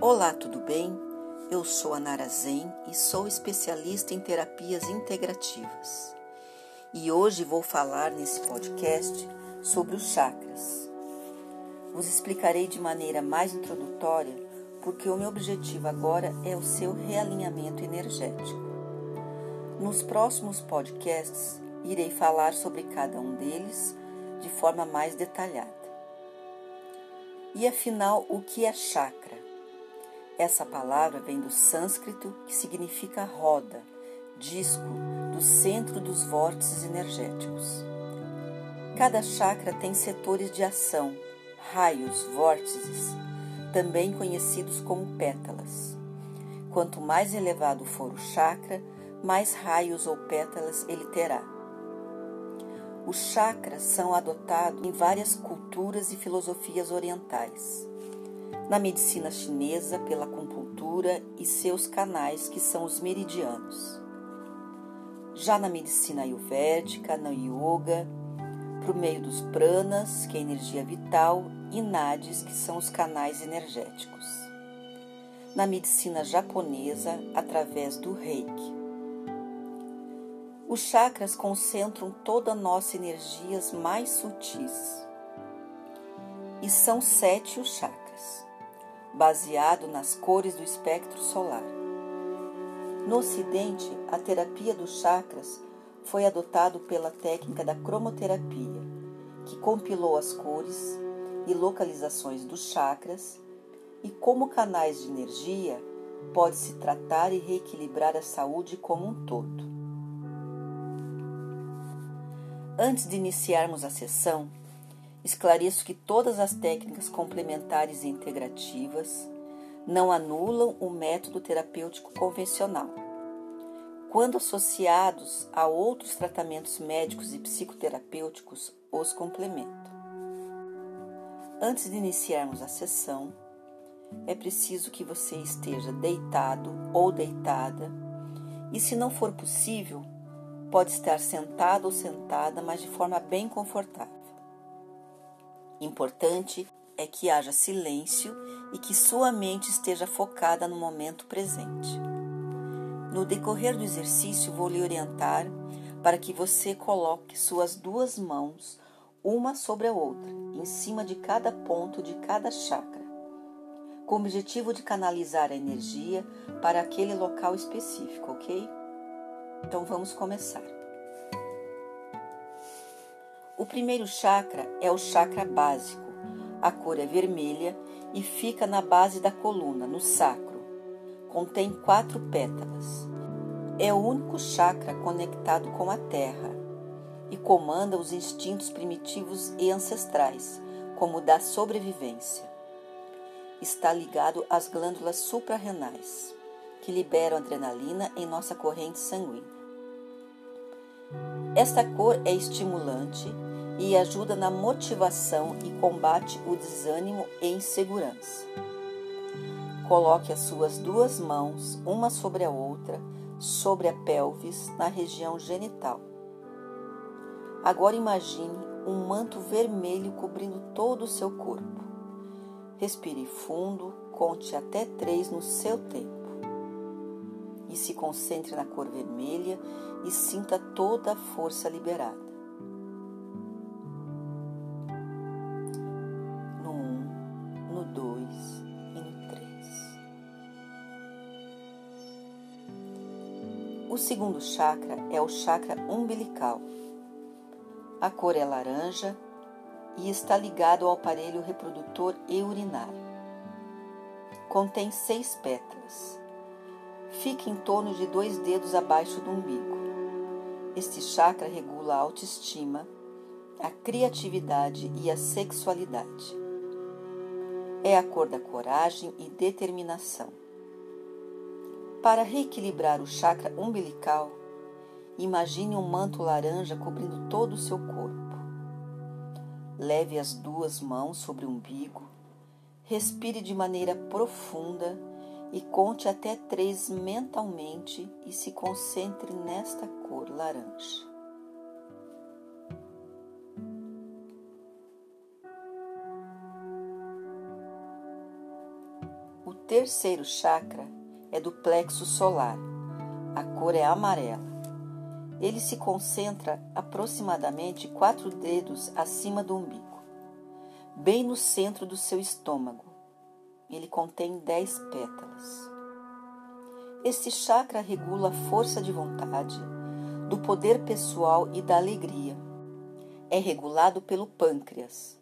Olá, tudo bem? Eu sou a Nara Zen e sou especialista em terapias integrativas. E hoje vou falar nesse podcast sobre os chakras. Vos explicarei de maneira mais introdutória porque o meu objetivo agora é o seu realinhamento energético. Nos próximos podcasts irei falar sobre cada um deles de forma mais detalhada. E afinal, o que é chakra? Essa palavra vem do sânscrito, que significa roda, disco, do centro dos vórtices energéticos. Cada chakra tem setores de ação, raios, vórtices, também conhecidos como pétalas. Quanto mais elevado for o chakra, mais raios ou pétalas ele terá. Os chakras são adotados em várias culturas e filosofias orientais na medicina chinesa pela acupuntura e seus canais, que são os meridianos. Já na medicina ayurvédica, na yoga, por meio dos pranas, que é a energia vital, e nadis, que são os canais energéticos. Na medicina japonesa, através do reiki. Os chakras concentram toda a nossa energias mais sutis. E são sete os chakras baseado nas cores do espectro solar. No Ocidente, a terapia dos chakras foi adotado pela técnica da cromoterapia, que compilou as cores e localizações dos chakras e como canais de energia pode-se tratar e reequilibrar a saúde como um todo. Antes de iniciarmos a sessão, Esclareço que todas as técnicas complementares e integrativas não anulam o método terapêutico convencional. Quando associados a outros tratamentos médicos e psicoterapêuticos, os complementam. Antes de iniciarmos a sessão, é preciso que você esteja deitado ou deitada, e se não for possível, pode estar sentado ou sentada, mas de forma bem confortável. Importante é que haja silêncio e que sua mente esteja focada no momento presente. No decorrer do exercício, vou lhe orientar para que você coloque suas duas mãos uma sobre a outra, em cima de cada ponto de cada chakra, com o objetivo de canalizar a energia para aquele local específico, ok? Então vamos começar. O primeiro chakra é o chakra básico. A cor é vermelha e fica na base da coluna, no sacro. Contém quatro pétalas. É o único chakra conectado com a terra e comanda os instintos primitivos e ancestrais, como o da sobrevivência. Está ligado às glândulas suprarrenais, que liberam adrenalina em nossa corrente sanguínea. Esta cor é estimulante e ajuda na motivação e combate o desânimo e insegurança. Coloque as suas duas mãos, uma sobre a outra, sobre a pelvis, na região genital. Agora imagine um manto vermelho cobrindo todo o seu corpo. Respire fundo, conte até três no seu tempo. E se concentre na cor vermelha e sinta toda a força liberada. O segundo chakra é o chakra umbilical. A cor é laranja e está ligado ao aparelho reprodutor e urinário. Contém seis pétalas. Fica em torno de dois dedos abaixo do umbigo. Este chakra regula a autoestima, a criatividade e a sexualidade. É a cor da coragem e determinação. Para reequilibrar o chakra umbilical, imagine um manto laranja cobrindo todo o seu corpo. Leve as duas mãos sobre o umbigo, respire de maneira profunda e conte até três mentalmente e se concentre nesta cor laranja. O terceiro chakra é do plexo solar. A cor é amarela. Ele se concentra aproximadamente quatro dedos acima do umbigo, bem no centro do seu estômago. Ele contém dez pétalas. Este chakra regula a força de vontade, do poder pessoal e da alegria. É regulado pelo pâncreas.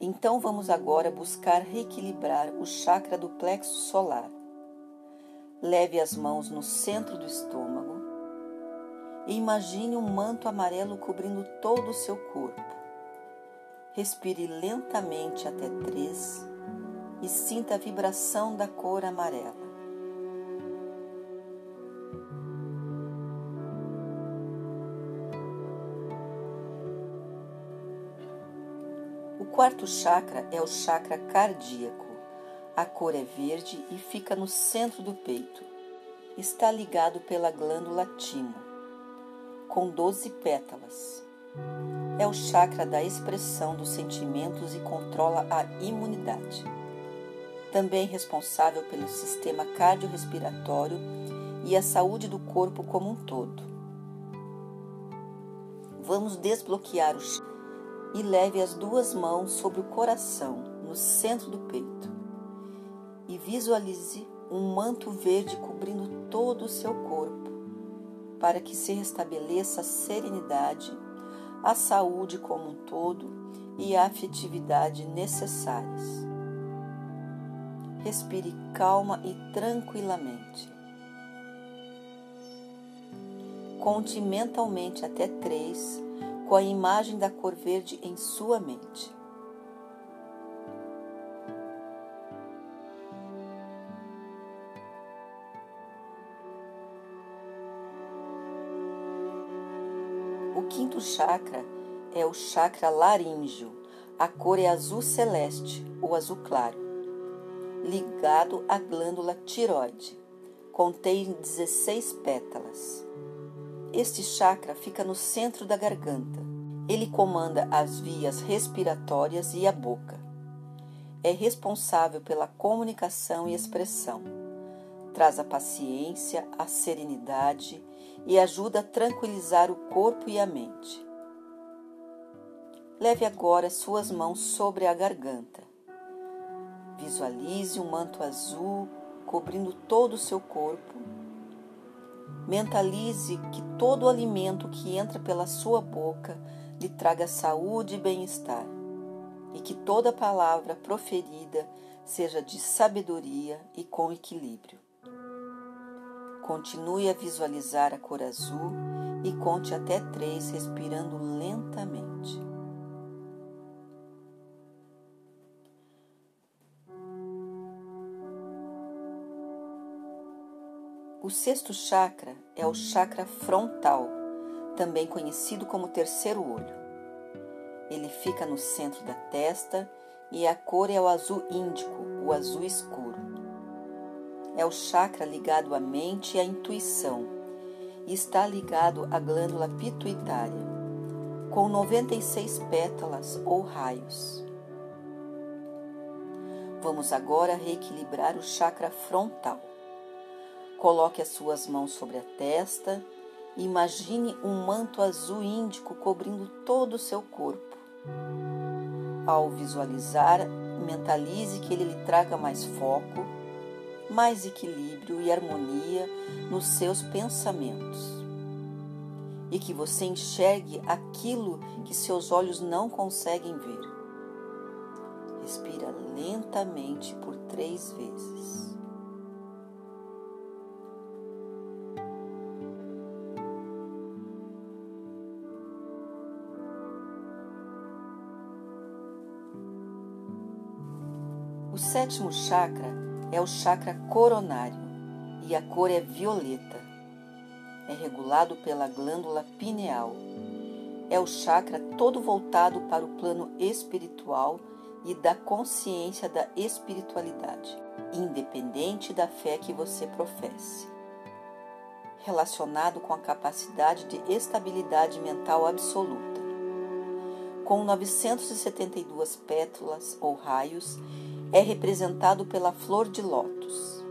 Então vamos agora buscar reequilibrar o chakra do plexo solar. Leve as mãos no centro do estômago e imagine um manto amarelo cobrindo todo o seu corpo. Respire lentamente até três e sinta a vibração da cor amarela. O quarto chakra é o chakra cardíaco. A cor é verde e fica no centro do peito. Está ligado pela glândula timo, com 12 pétalas. É o chakra da expressão dos sentimentos e controla a imunidade. Também responsável pelo sistema cardiorrespiratório e a saúde do corpo como um todo. Vamos desbloquear o e leve as duas mãos sobre o coração, no centro do peito. E visualize um manto verde cobrindo todo o seu corpo, para que se restabeleça a serenidade, a saúde como um todo e a afetividade necessárias. Respire calma e tranquilamente. Conte mentalmente até três com a imagem da cor verde em sua mente. O quinto chakra é o chakra laríngeo. A cor é azul celeste ou azul claro, ligado à glândula tiroide. Contém 16 pétalas. Este chakra fica no centro da garganta. Ele comanda as vias respiratórias e a boca. É responsável pela comunicação e expressão. Traz a paciência, a serenidade e ajuda a tranquilizar o corpo e a mente. Leve agora suas mãos sobre a garganta. Visualize um manto azul cobrindo todo o seu corpo Mentalize que todo o alimento que entra pela sua boca lhe traga saúde e bem-estar, e que toda palavra proferida seja de sabedoria e com equilíbrio. Continue a visualizar a cor azul e conte até três, respirando lentamente. O sexto chakra é o chakra frontal, também conhecido como terceiro olho. Ele fica no centro da testa e a cor é o azul índico, o azul escuro. É o chakra ligado à mente e à intuição e está ligado à glândula pituitária, com 96 pétalas ou raios. Vamos agora reequilibrar o chakra frontal. Coloque as suas mãos sobre a testa e imagine um manto azul índico cobrindo todo o seu corpo. Ao visualizar, mentalize que ele lhe traga mais foco, mais equilíbrio e harmonia nos seus pensamentos. E que você enxergue aquilo que seus olhos não conseguem ver. Respira lentamente por três vezes. O sétimo chakra é o chakra coronário e a cor é violeta. É regulado pela glândula pineal. É o chakra todo voltado para o plano espiritual e da consciência da espiritualidade, independente da fé que você professe. Relacionado com a capacidade de estabilidade mental absoluta. Com 972 pétalas ou raios, é representado pela flor de lótus.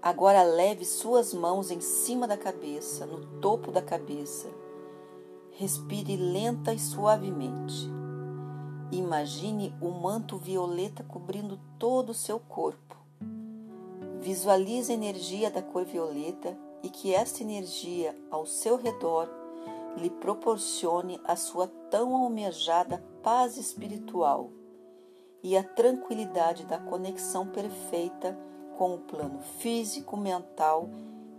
Agora leve suas mãos em cima da cabeça, no topo da cabeça. Respire lenta e suavemente. Imagine o manto violeta cobrindo todo o seu corpo. Visualize a energia da cor violeta e que esta energia ao seu redor lhe proporcione a sua tão almejada paz espiritual e a tranquilidade da conexão perfeita com o plano físico, mental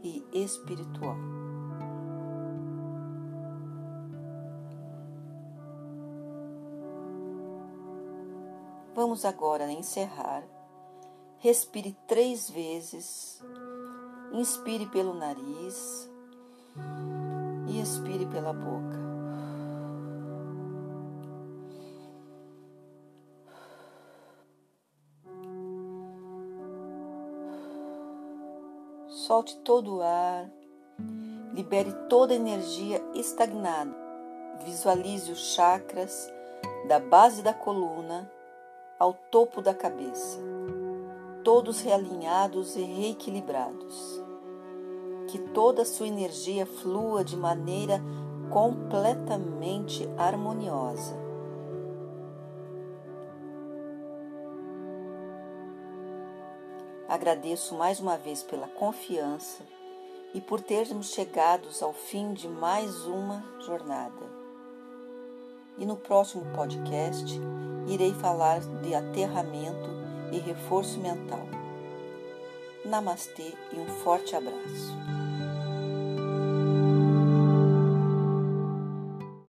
e espiritual. Vamos agora encerrar. Respire três vezes. Inspire pelo nariz e expire pela boca. Solte todo o ar, libere toda a energia estagnada. Visualize os chakras da base da coluna ao topo da cabeça, todos realinhados e reequilibrados. Que toda a sua energia flua de maneira completamente harmoniosa. Agradeço mais uma vez pela confiança e por termos chegados ao fim de mais uma jornada. E no próximo podcast irei falar de aterramento e reforço mental. Namastê e um forte abraço.